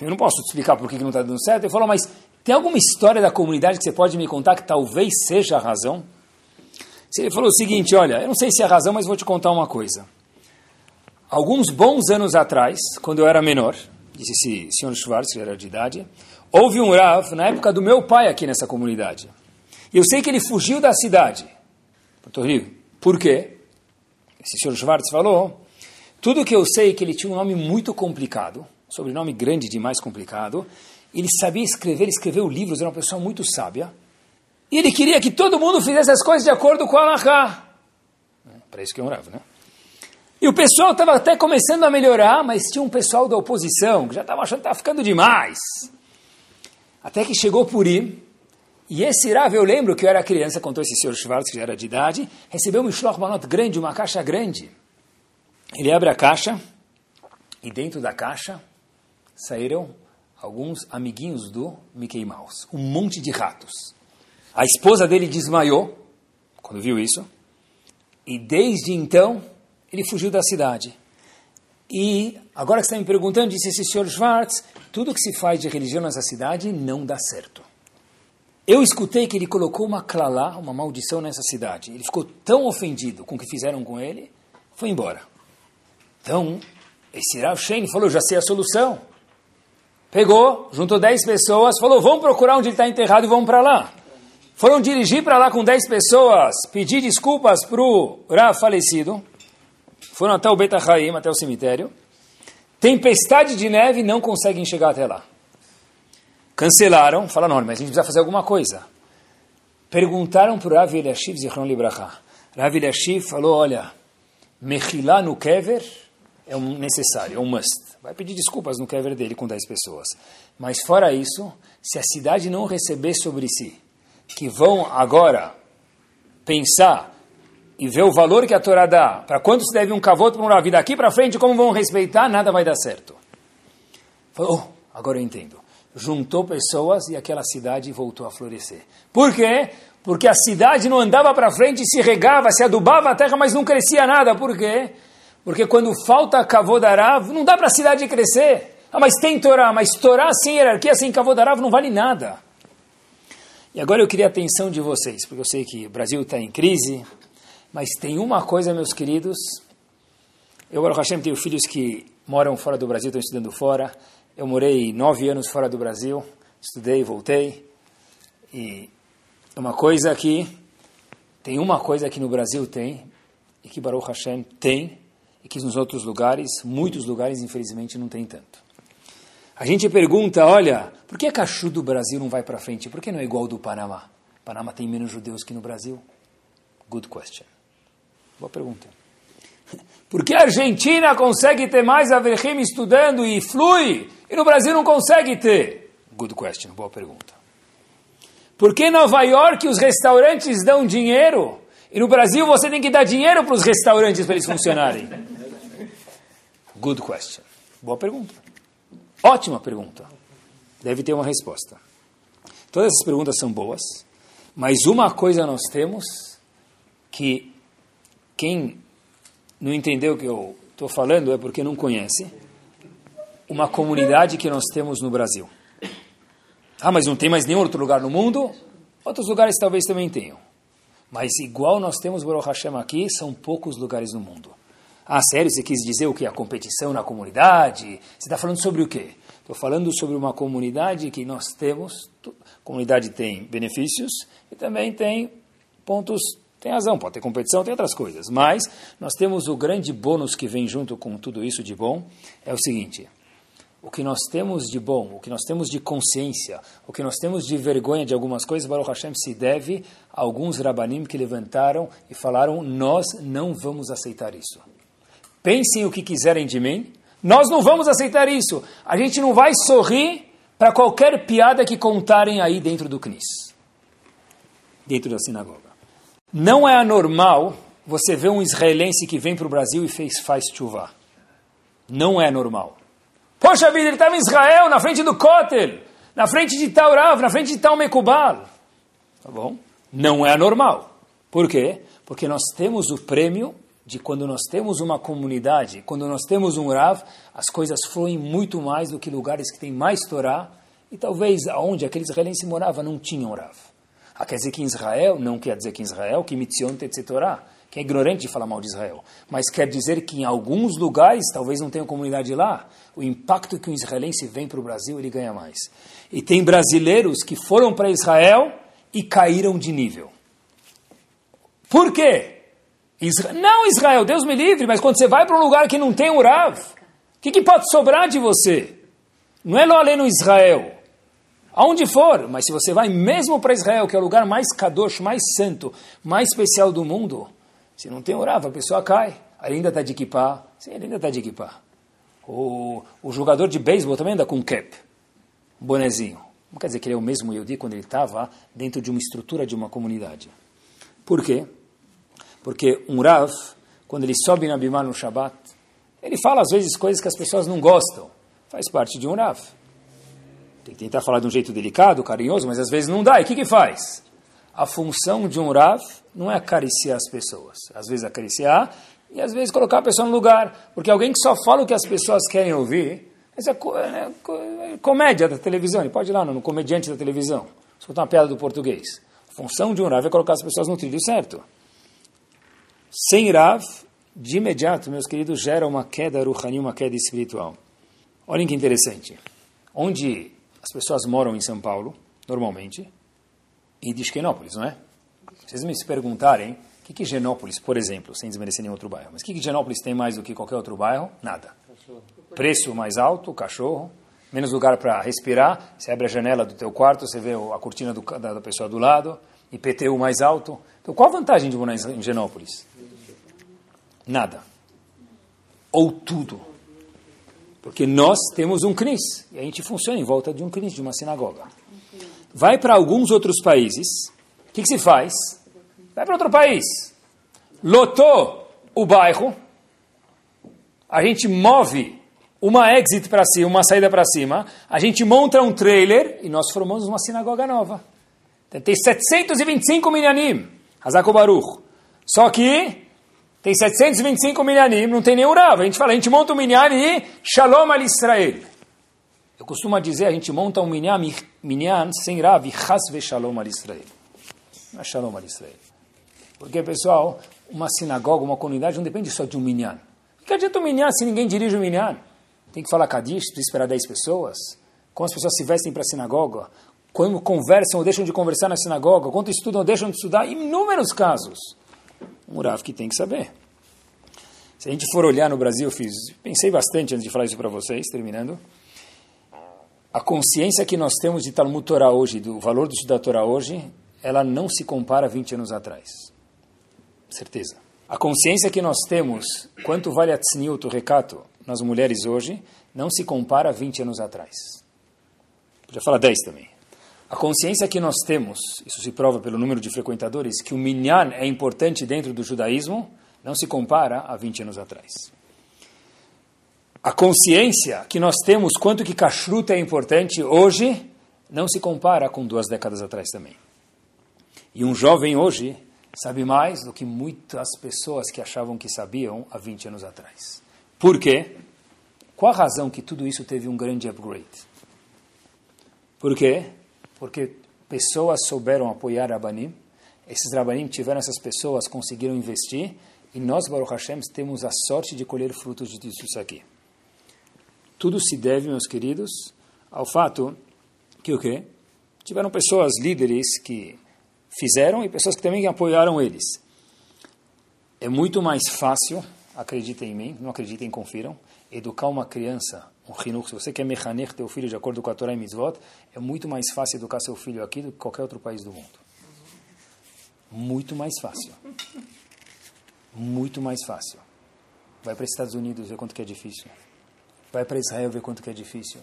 Eu não posso te explicar por que não está dando certo. Ele falou, mas tem alguma história da comunidade que você pode me contar que talvez seja a razão? Ele falou o seguinte, olha, eu não sei se é a razão, mas vou te contar uma coisa. Alguns bons anos atrás, quando eu era menor, disse esse senhor Schwartz, que era de idade, houve um Rav, na época do meu pai aqui nessa comunidade. E eu sei que ele fugiu da cidade. Porto Rico. Por quê? Esse senhor Schwartz falou, tudo que eu sei é que ele tinha um nome muito complicado, sobrenome grande demais complicado, ele sabia escrever, ele escreveu livros, era uma pessoa muito sábia, e ele queria que todo mundo fizesse as coisas de acordo com a Allahá. É, para isso que é um Rav, né? E o pessoal estava até começando a melhorar, mas tinha um pessoal da oposição que já estava achando que estava ficando demais. Até que chegou Purim, e esse Rav, eu lembro que eu era criança, contou esse senhor Schwartz, que já era de idade, recebeu um Mishloch Manot grande, uma caixa grande. Ele abre a caixa, e dentro da caixa saíram alguns amiguinhos do Mickey Mouse, um monte de ratos. A esposa dele desmaiou quando viu isso, e desde então ele fugiu da cidade. E agora que você está me perguntando, disse esse senhor Schwartz, tudo que se faz de religião nessa cidade não dá certo. Eu escutei que ele colocou uma clalá, uma maldição nessa cidade. Ele ficou tão ofendido com o que fizeram com ele, foi embora. Então, esse Rav Shein falou, já sei a solução. Pegou, juntou 10 pessoas, falou, vamos procurar onde ele está enterrado e vamos para lá. Foram dirigir para lá com 10 pessoas, pedir desculpas para o Rav falecido. Foram até o Beta Haim, até o cemitério. Tempestade de neve, não conseguem chegar até lá. Cancelaram, falaram, não, mas a gente precisa fazer alguma coisa. Perguntaram para o Rav Eliashiv Zichron Libracha. Rav Eliashiv falou, olha, Mechilá no Kever é um necessário, é um must. Vai pedir desculpas no Kever dele com 10 pessoas. Mas fora isso, se a cidade não receber sobre si, que vão agora pensar e ver o valor que a Torá dá, para quanto se deve um cavoto para uma vida daqui para frente, como vão respeitar, nada vai dar certo. Falou, oh, agora eu entendo. Juntou pessoas e aquela cidade voltou a florescer. Por quê? Porque a cidade não andava para frente, se regava, se adubava a terra, mas não crescia nada. Por quê? Porque quando falta Kavodarav, não dá para a cidade crescer. Ah, mas tem Torá, mas Torá sem hierarquia, sem Kavodarav, não vale nada. E agora eu queria a atenção de vocês, porque eu sei que o Brasil está em crise, mas tem uma coisa, meus queridos. Eu, Baruch Hashem, tenho filhos que moram fora do Brasil, estão estudando fora. Eu morei nove anos fora do Brasil, estudei, voltei. E uma coisa aqui, tem uma coisa que no Brasil tem, e que Baruch Hashem tem, e que nos outros lugares, muitos lugares, infelizmente, não tem tanto. A gente pergunta, olha, por que a Cachu do Brasil não vai para frente? Por que não é igual do Panamá? Panamá tem menos judeus que no Brasil? Good question. Boa pergunta. Por que a Argentina consegue ter mais Averhim estudando e flui, e no Brasil não consegue ter? Good question, boa pergunta. Por que Nova York os restaurantes dão dinheiro, e no Brasil você tem que dar dinheiro para os restaurantes para eles funcionarem? Good question. Boa pergunta. Ótima pergunta. Deve ter uma resposta. Todas essas perguntas são boas, mas uma coisa nós temos que quem não entendeu o que eu estou falando é porque não conhece uma comunidade que nós temos no Brasil. Ah, mas não tem mais nenhum outro lugar no mundo? Outros lugares talvez também tenham. Mas igual nós temos Baruch Hashem aqui, são poucos lugares no mundo. Ah, sério? Você quis dizer o que? A competição na comunidade? Você está falando sobre o quê? Estou falando sobre uma comunidade que nós temos. A comunidade tem benefícios e também tem pontos tem razão, pode ter competição, tem outras coisas. Mas nós temos o grande bônus que vem junto com tudo isso de bom, é o seguinte. O que nós temos de bom, o que nós temos de consciência, o que nós temos de vergonha de algumas coisas, Baruch Hashem se deve a alguns rabanim que levantaram e falaram, nós não vamos aceitar isso. Pensem o que quiserem de mim, nós não vamos aceitar isso. A gente não vai sorrir para qualquer piada que contarem aí dentro do CNIS, dentro da sinagoga. Não é anormal você vê um israelense que vem para o Brasil e fez, faz chuva. Não é normal. Poxa vida, ele estava em Israel, na frente do Kotel, na frente de Taurav, na frente de Tal Mekubal. Tá bom? Não é normal. Por quê? Porque nós temos o prêmio de quando nós temos uma comunidade, quando nós temos um Rav, as coisas fluem muito mais do que lugares que têm mais Torá, e talvez aonde aquele israelense morava não tinham Rav. Ah, quer dizer que em Israel, não quer dizer que em Israel, que mitzion Torá, que é ignorante de falar mal de Israel, mas quer dizer que em alguns lugares, talvez não tenha comunidade lá, o impacto que um israelense vem para o Brasil, ele ganha mais. E tem brasileiros que foram para Israel e caíram de nível. Por quê? Isra... Não, Israel, Deus me livre, mas quando você vai para um lugar que não tem um Rav, o que, que, pode sobrar de você? Não é lá no Israel. Aonde for, mas se você vai mesmo para Israel, que é o lugar mais kadosh, mais santo, mais especial do mundo, se não tem Rav, a pessoa cai. Ainda está de equipar. Sim, ele ainda está de equipar. O, o jogador de beisebol também anda com cap, bonezinho. Não quer dizer que ele é o mesmo Yodi quando ele estava dentro de uma estrutura de uma comunidade. Por quê? Porque um Rav, quando ele sobe na Bimá no Shabat, ele fala às vezes coisas que as pessoas não gostam. Faz parte de um Rav. Tem que tentar falar de um jeito delicado, carinhoso, mas às vezes não dá. E o que, que faz? A função de um Rav não é acariciar as pessoas. Às vezes acariciar e às vezes colocar a pessoa no lugar. Porque alguém que só fala o que as pessoas querem ouvir, essa é, é comédia da televisão. Ele pode ir lá no, comediante da televisão, escutar uma piada do português. A função de um Rav é colocar as pessoas no trilho certo. Sem Rav, de imediato, meus queridos, gera uma queda ruhani, uma queda espiritual. Olhem que interessante. Onde as pessoas moram em São Paulo, normalmente, e de Esquenópolis, não é? Vocês me perguntarem, o que, que Genópolis, por exemplo, sem desmerecer nenhum outro bairro, mas o que, que Genópolis tem mais do que qualquer outro bairro? Nada. Preço mais alto, cachorro, menos lugar para respirar, você abre a janela do teu quarto, você vê a cortina do, da, da pessoa do lado, IPTU mais alto. Então, qual a vantagem de morar em Genópolis? Nada. Ou tudo. Porque nós temos um CNIS. E a gente funciona em volta de um CNIS, de uma sinagoga. Vai para alguns outros países. O que, que se faz? Vai para outro país. Lotou o bairro. A gente move uma exit para cima, uma saída para cima. A gente monta um trailer e nós formamos uma sinagoga nova. Tem 725 minyanim. Hazako Baruch. Só que tem 725 minyanim, não tem nenhum Rav. A gente fala, a gente monta um minyan e Shalom al Israel. Eu costumo dizer, a gente monta um minyan, minyan sem Rav e Chas ve Shalom al Israel. Não é Shalom al Israel. Porque, pessoal, uma sinagoga, uma comunidade não depende só de um minyan. O que adianta um minyan se ninguém dirige um minyan? Tem que falar Kadish, precisa esperar 10 pessoas. Como as pessoas se vestem para a sinagoga, como conversam ou deixam de conversar na sinagoga, quanto estudam ou deixam de estudar, inúmeros casos um Rav que tem que saber. Se a gente for olhar no Brasil, eu fiz, pensei bastante antes de falar isso para vocês, terminando. A consciência que nós temos de Talmud Torah hoje, do valor do estudar Torah hoje, ela não se compara a 20 anos atrás. Certeza. A consciência que nós temos, quanto vale a tzniut, o recato, nas mulheres hoje, não se compara a 20 anos atrás. Podia falar 10 também. A consciência que nós temos, isso se prova pelo número de frequentadores, que o minyan é importante dentro do judaísmo, não se compara a 20 anos atrás. A consciência que nós temos quanto que kashrut é importante hoje, não se compara com duas décadas atrás também. E um jovem hoje sabe mais do que muitas pessoas que achavam que sabiam há 20 anos atrás. Por quê? Qual a razão que tudo isso teve um grande upgrade? Por quê? Porque pessoas souberam apoiar Rabanim, esses Rabanim tiveram essas pessoas, conseguiram investir, e nós, Baruch Hashem, temos a sorte de colher frutos disso aqui. Tudo se deve, meus queridos, ao fato que o quê? Tiveram pessoas, líderes, que fizeram e pessoas que também apoiaram eles. É muito mais fácil, acreditem em mim, não acreditem, confiram, educar uma criança um hinur, se você quer mechaner teu filho de acordo com a Torá e Mitzvot, é muito mais fácil educar seu filho aqui do que qualquer outro país do mundo. Muito mais fácil. Muito mais fácil. Vai para os Estados Unidos ver quanto que é difícil. Vai para Israel ver quanto que é difícil.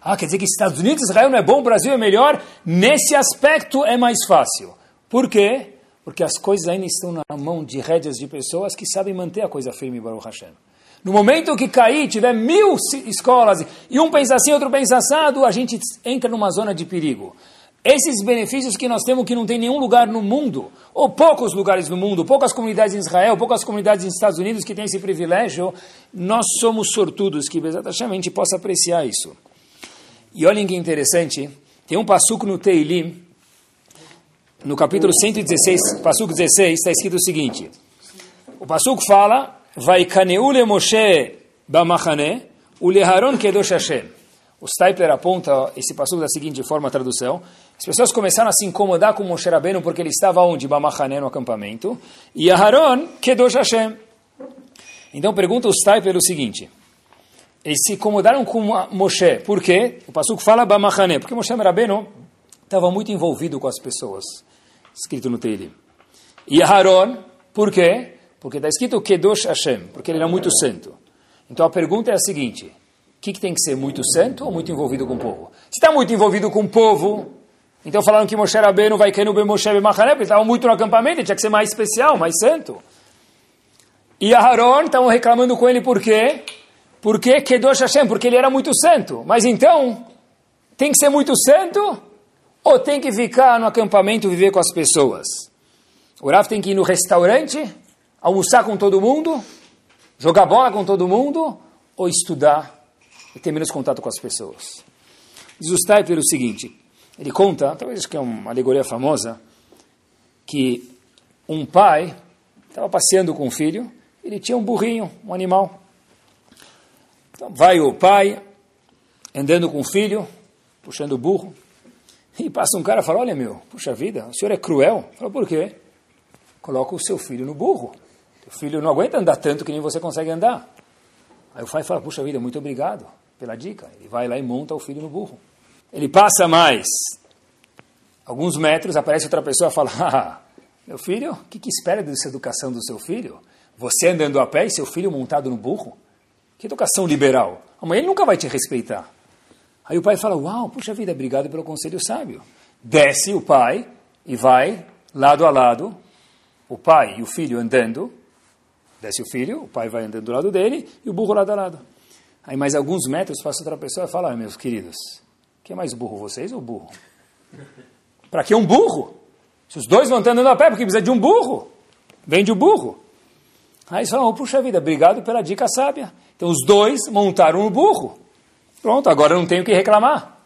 Ah, quer dizer que Estados Unidos Israel não é bom, Brasil é melhor? Nesse aspecto é mais fácil. Por quê? porque as coisas ainda estão na mão de rédeas de pessoas que sabem manter a coisa firme, Baruch Hashem. No momento que cair, tiver mil escolas e um pensa assim, outro pensa assado, a gente entra numa zona de perigo. Esses benefícios que nós temos que não tem nenhum lugar no mundo, ou poucos lugares no mundo, poucas comunidades em Israel, poucas comunidades nos Estados Unidos que têm esse privilégio, nós somos sortudos que exatamente possa apreciar isso. E olhem que interessante, tem um passuco no Teilim, no capítulo 116, passuco 16, está escrito o seguinte, o passuco fala, Vai kaneule Moshe bamachane, uleharon kedosh Hashem. O Stipler aponta esse passuco da seguinte forma, a tradução, as pessoas começaram a se incomodar com Moshe Rabbeinu porque ele estava onde? Bamachané, no acampamento. E Aharon, Kedosh Hashem. Então pergunta o Stipler o seguinte. Eles se incomodaram com Moshe. Por quê? O Passuco fala Bamachané. Porque Moshe Rabbeinu estava muito envolvido com as pessoas. Escrito no Teilim. E Aharon, por quê? Porque está escrito Kedosh Hashem. Porque ele era muito santo. Então a pergunta é a seguinte. O que, que tem que ser muito santo ou muito envolvido com o povo? Se está muito envolvido com o povo, então falaram que Moshe Rabbeinu vai cair no Ben Moshe Ben Machané, porque estava muito no acampamento, tinha que ser mais especial, mais santo. E Aharon estavam reclamando com ele por quê? Porque Kedosh Hashem, porque ele era muito santo. Mas então, tem que ser muito santo ou tem que ficar no acampamento viver com as pessoas? O Rav tem que ir no restaurante, almoçar com todo mundo, jogar bola com todo mundo ou estudar e ter menos contato com as pessoas. Diz o Stiper o seguinte, ele conta, talvez que é uma alegoria famosa, que um pai estava passeando com o filho, ele tinha um burrinho, um animal. Então vai o pai andando com o filho, puxando o burro, e passa um cara e fala, olha meu, puxa vida, o senhor é cruel. Fala, por quê? Coloca o seu filho no burro. O filho não aguenta andar tanto que nem você consegue andar. Aí o pai fala, puxa vida, muito obrigado pela dica. Ele vai lá e monta o filho no burro. Ele passa mais alguns metros, aparece outra pessoa e fala: ah, Meu filho, o que, que espera dessa educação do seu filho? Você andando a pé e seu filho montado no burro? Que educação liberal? Amanhã ele nunca vai te respeitar. Aí o pai fala: Uau, puxa vida, obrigado pelo conselho sábio. Desce o pai e vai lado a lado, o pai e o filho andando. Desce o filho, o pai vai andando do lado dele e o burro lado a lado. Aí mais alguns metros passa outra pessoa e fala: ah, Meus queridos, quem é mais burro, vocês ou burro? Para que um burro? Se os dois vão andando a pé, porque precisa de um burro. Vende o burro. Aí eles falam, oh, puxa vida, obrigado pela dica sábia. Então os dois montaram o burro. Pronto, agora não tenho o que reclamar.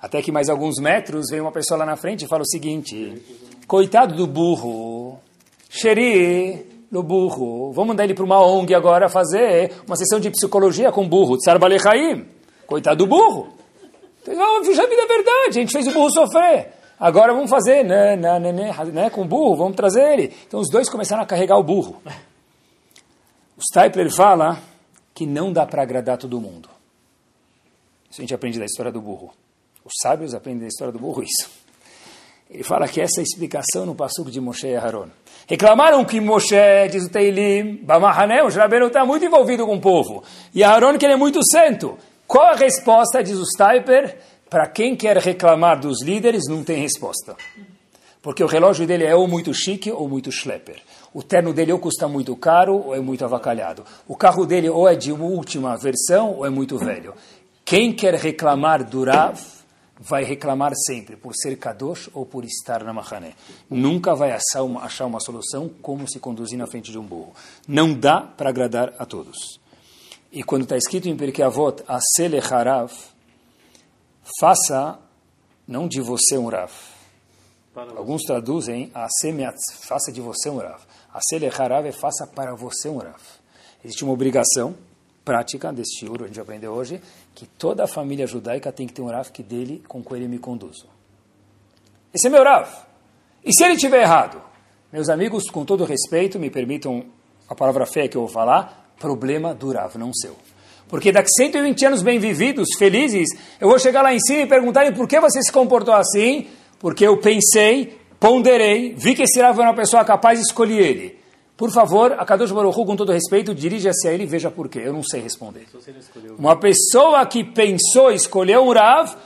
Até que mais alguns metros vem uma pessoa lá na frente e fala o seguinte: Coitado do burro, xeri do burro, vamos mandar ele para uma ONG agora fazer uma sessão de psicologia com burro, Tsar Balechaim. Coitado do burro. Oh, puxa vida, é verdade, a gente fez o burro sofrer. Agora vamos fazer né, né, né, né, né, com o burro, vamos trazer ele. Então os dois começaram a carregar o burro. O Stipler fala que não dá para agradar todo mundo. Isso a gente aprende da história do burro. Os sábios aprendem da história do burro isso. Ele fala que essa é a explicação no passuco de Moshe e Aharon. Reclamaram que Moshe, diz o Teilim, Bamahané, o Rabbeinu está muito envolvido com o povo. E Aharon que ele é muito santo. Qual a resposta, diz o Stiper? Para quem quer reclamar dos líderes, não tem resposta. Porque o relógio dele é ou muito chique ou muito schlepper. O terno dele ou custa muito caro ou é muito avacalhado. O carro dele ou é de última versão ou é muito velho. Quem quer reclamar do Rav, vai reclamar sempre por ser kadosh ou por estar na Mahané. Nunca vai achar uma, achar uma solução como se conduzir na frente de um burro. Não dá para agradar a todos. E quando está escrito em Pirkei Avot, Asele Harav, faça não de você um Rav. Alguns traduzem, faça de você um Rav. Asele Harav é faça para você um Rav. Existe uma obrigação prática deste ouro, a gente aprendeu hoje, que toda a família judaica tem que ter um Rav que dele, com quem ele me conduzo. Esse é meu Rav. E se ele estiver errado? Meus amigos, com todo respeito, me permitam a palavra fé que eu vou falar, problema do Rav, não seu. Porque daqui 120 anos bem vividos, felizes, eu vou chegar lá em cima e perguntar por que você se comportou assim? Porque eu pensei, ponderei, vi que esse Rav era uma pessoa capaz de escolher ele. Por favor, a Kadosh Baruch Hu, com todo respeito, dirija-se a ele e veja por quê. Eu não sei responder. Uma pessoa que pensou, escolheu um Rav,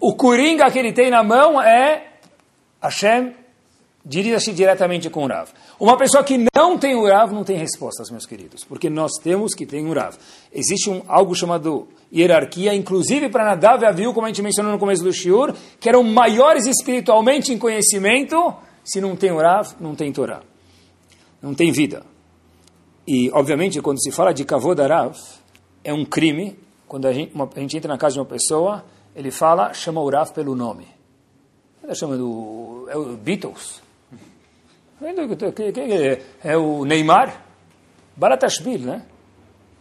o coringa que ele tem na mão é Hashem dirija-se diretamente com o Rav. Uma pessoa que não tem o Rav não tem respostas, meus queridos, porque nós temos que ter um Rav. Existe um, algo chamado hierarquia, inclusive para Nadav e Aviu, como a gente mencionou no começo do Shiur, que eram maiores espiritualmente em conhecimento, se não tem o Rav, não tem Torá. Não tem vida. E, obviamente, quando se fala de Kavod Rav, é um crime, quando a gente, uma, a gente entra na casa de uma pessoa, ele fala, chama o Rav pelo nome. Ele chama do é o Beatles. É o Neymar, Baratashvili, né?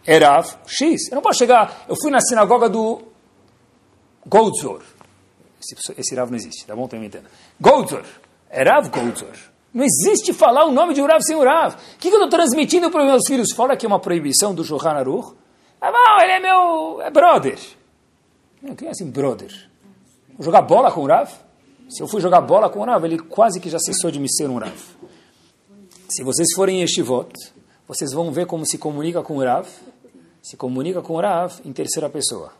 Erav X. Eu não posso chegar. Eu fui na sinagoga do Goldzor. Esse, esse Rav não existe, tá bom? Tem me entendendo. Goldzor. Erav Goldzor. Não existe falar o nome de Urav sem Urav. O que, que eu estou transmitindo para os meus filhos? Fora que é uma proibição do Johan Aruch. Ah, não, ele é meu é brother. Quem é assim, brother? Vou jogar bola com o Urav? Se eu fui jogar bola com o Urav, ele quase que já cessou de me ser um Urav. Se vocês forem em Yeshivot, vocês vão ver como se comunica com o Rav. Se comunica com o Rav em terceira pessoa.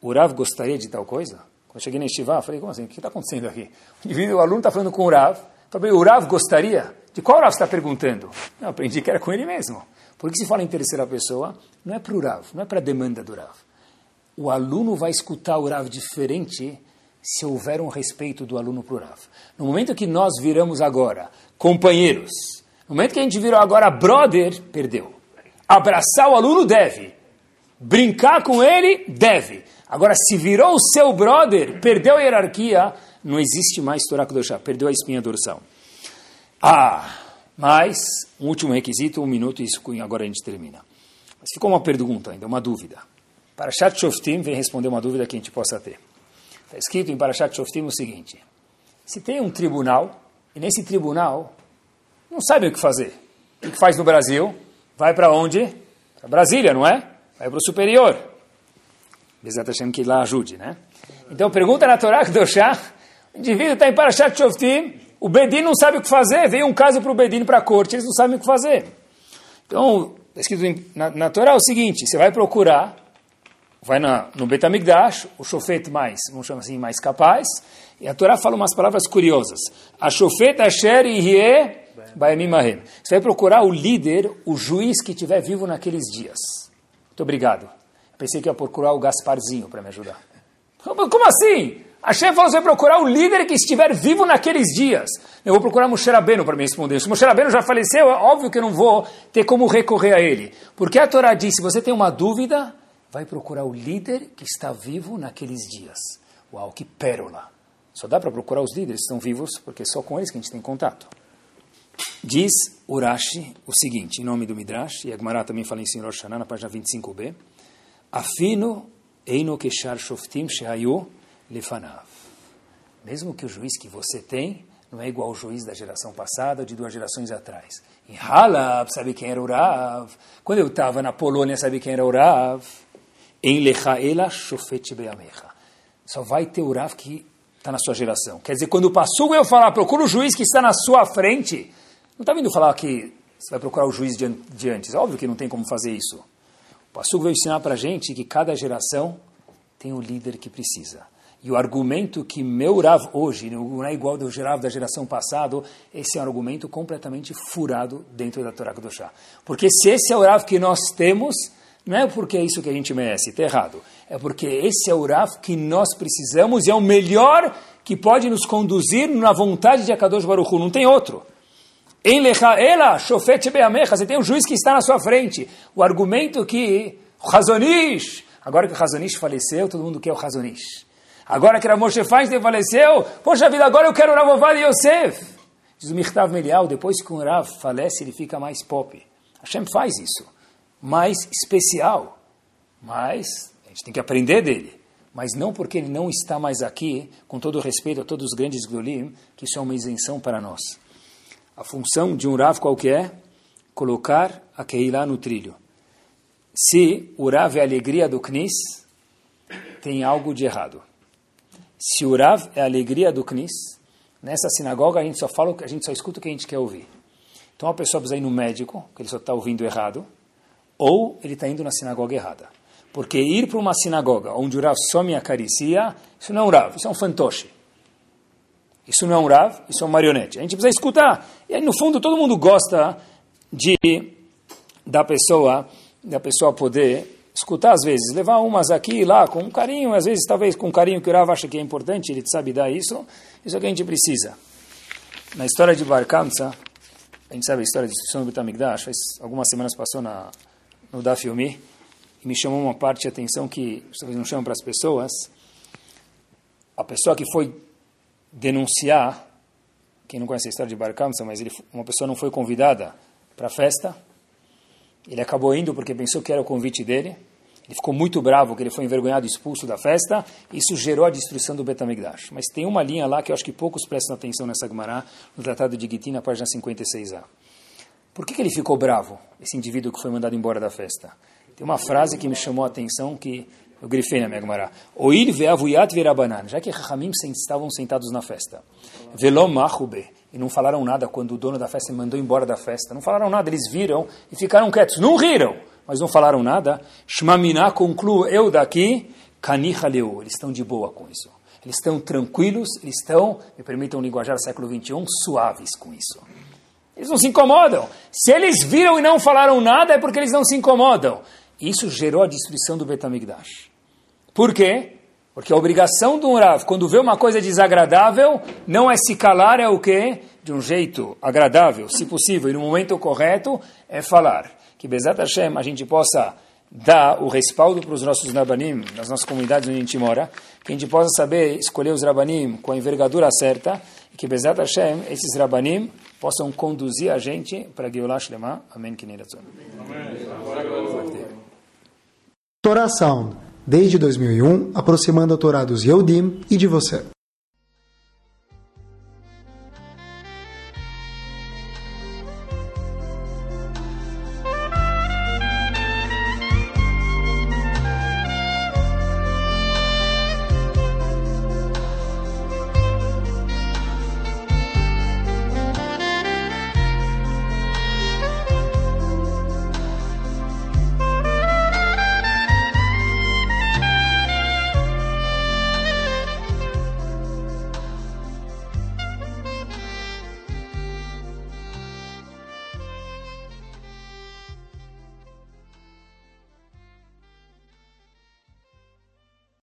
O Rav gostaria de tal coisa? Quando eu cheguei na Yeshiva, falei, como assim? O que está acontecendo aqui? O, o aluno está falando com o Rav. Falei, o Rav gostaria? De qual Rav está perguntando? Eu aprendi que era com ele mesmo. Porque se fala em terceira pessoa, não é para o Rav, não é para a demanda do Rav. O aluno vai escutar o Rav diferente se houver um respeito do aluno para o Rav. No momento que nós viramos agora companheiros, no momento que a gente virou agora brother, perdeu. Abraçar o aluno deve. Brincar com ele deve. Agora, se virou o seu brother, perdeu a hierarquia, não existe mais Torá Kedoshá, perdeu a espinha dorsal. Ah, mas, um último requisito, um minuto e isso agora a gente termina. Mas ficou uma pergunta ainda, uma dúvida. Parashat Shoftim vem responder uma dúvida que a gente possa ter. Está escrito em Parashat Shoftim o seguinte, se tem um tribunal, e nesse tribunal não sabe o que fazer. O que faz no Brasil? Vai para onde? Para Brasília, não é? Vai para o superior. Bezat Hashem que lá ajude, né? Então pergunta na Torá Kedoshá, o indivíduo está em Parashat Shoftim, o Bedin não sabe o que fazer, veio um caso para o Bedin para a corte, eles não sabem o que fazer. Então, está escrito na, na Torá é o seguinte, você vai procurar, vai na, no Betamigdash, o chofete mais, vamos chamar assim, mais capaz, e a Torá fala umas palavras curiosas. A chofete asher ihye Baemim Você vai procurar o líder, o juiz que estiver vivo naqueles dias. Muito obrigado. Pensei que ia procurar o Gasparzinho para me ajudar. Como assim? Chefe falou que vai procurar o líder que estiver vivo naqueles dias. Eu vou procurar Moshe Rabbeinu para me responder. Se Moshe Rabbeinu já faleceu, é óbvio que eu não vou ter como recorrer a ele. Porque a Torá diz, se você tem uma dúvida, vai procurar o líder que está vivo naqueles dias. Uau, que pérola. Só dá para procurar os líderes que estão vivos, porque é só com eles que a gente tem contato. Diz Urashi o seguinte, em nome do Midrash, e a Gemara também fala em Rosh Hashanah, na página 25b, Afino eino keshar shoftim shehayu lefanav. Mesmo que o juiz que você tem não é igual ao juiz da geração passada ou de duas gerações atrás. Em Halab, sabe quem era o Rav? Quando eu estava na Polônia, sabe quem era o Rav? Em Lechaela shofet beamecha. Só vai ter o Rav que está na sua geração. Quer dizer, quando o Passugo eu falar, procura o juiz que está na sua frente, não está vindo falar que você vai procurar o juiz de, de antes. Óbvio que não tem como fazer isso. O Passugo veio ensinar para a gente que cada geração tem o líder que precisa. E o argumento que meu Rav hoje não é igual do Rav da geração passada, esse é um argumento completamente furado dentro da Torá Kedoshá. Porque se esse é o Rav que nós temos, não é porque é isso que a gente merece, está errado. É porque esse é o Rav que nós precisamos e é o melhor que pode nos conduzir na vontade de Akadosh Baruch Hu, não tem outro. Em ela, shofet beamecha, você tem um juiz que está na sua frente. O argumento que o Hazonish, agora que o Hazonish faleceu, todo mundo quer o Hazonish. Agora que Moshe Feinstein faleceu, poxa vida, agora eu quero o Ravovad Yosef. Diz o Mirtav Melial, depois que o Rav falece, ele fica mais pop. Hashem faz isso. Mais especial. Mas a gente tem que aprender dele. Mas não porque ele não está mais aqui, com todo respeito a todos os grandes Glolim, que isso é uma isenção para nós. A função de um Rav qualquer é colocar a Keilah no trilho. Se o Rav é a alegria do Knis, tem algo de errado. Se o Rav é a alegria do Knis, nessa sinagoga a gente só fala, a gente só escuta o que a gente quer ouvir. Então a pessoa precisa ir no médico, que ele só está ouvindo errado, ou ele está indo na sinagoga errada. Porque ir para uma sinagoga onde o Rav só me acaricia, isso não é um Rav, isso é um fantoche. Isso não é um Rav, isso é um marionete. A gente precisa escutar. E aí, no fundo, todo mundo gosta de da pessoa, da pessoa poder escutar às vezes, levar umas aqui e lá com um carinho, às vezes talvez com um carinho que o Rav acha que é importante, ele sabe dar isso. Isso é o que a gente precisa. Na história de Bar a gente sabe a história da destruição do Betamigdash, faz algumas semanas passou na, no Daf Yomi, e me chamou uma parte de atenção que talvez não chamam para as pessoas. A pessoa que foi denunciar, quem não conhece a história de Bar mas ele, uma pessoa não foi convidada para a festa, ele acabou indo porque pensou que era o convite dele, ele ficou muito bravo que ele foi envergonhado e expulso da festa, isso gerou a destruição do Betamigdash. Mas tem uma linha lá que eu acho que poucos prestam atenção nessa Gemara, no Tratado de Gitin, na página 56a. Por que, que ele ficou bravo, esse indivíduo que foi mandado embora da festa? Tem uma frase que me chamou a atenção que eu grifei na minha Gemara. Oil ve'avuyat verabanan. Já que Rahamim estavam sentados na festa. Velom machube. E não falaram nada quando o dono da festa mandou embora da festa. Não falaram nada. Eles viram e ficaram quietos. Não riram, mas não falaram nada. Shmamina concluo eu daqui. Kanihaleu. Eles estão de boa com isso. Eles estão tranquilos. Eles estão, me permitam linguajar século 21, suaves com isso. Eles não se incomodam. Se eles viram e não falaram nada, é porque eles não se incomodam. Isso gerou a destruição do Betamigdash. Por quê? Porque a obrigação do Rav, quando vê uma coisa desagradável, não é se calar, é o quê? De um jeito agradável, se possível, e no momento correto, é falar. Que Bezat Hashem a gente possa dar o respaldo para os nossos Rabanim, nas nossas comunidades onde a gente mora, que a gente possa saber escolher os Rabanim com a envergadura certa, e que Bezat Hashem, esses Rabanim, possam conduzir a gente para Geulah Shlema. Amém. Torah Sound, desde 2001, aproximando a Torá dos Yehudim e de você.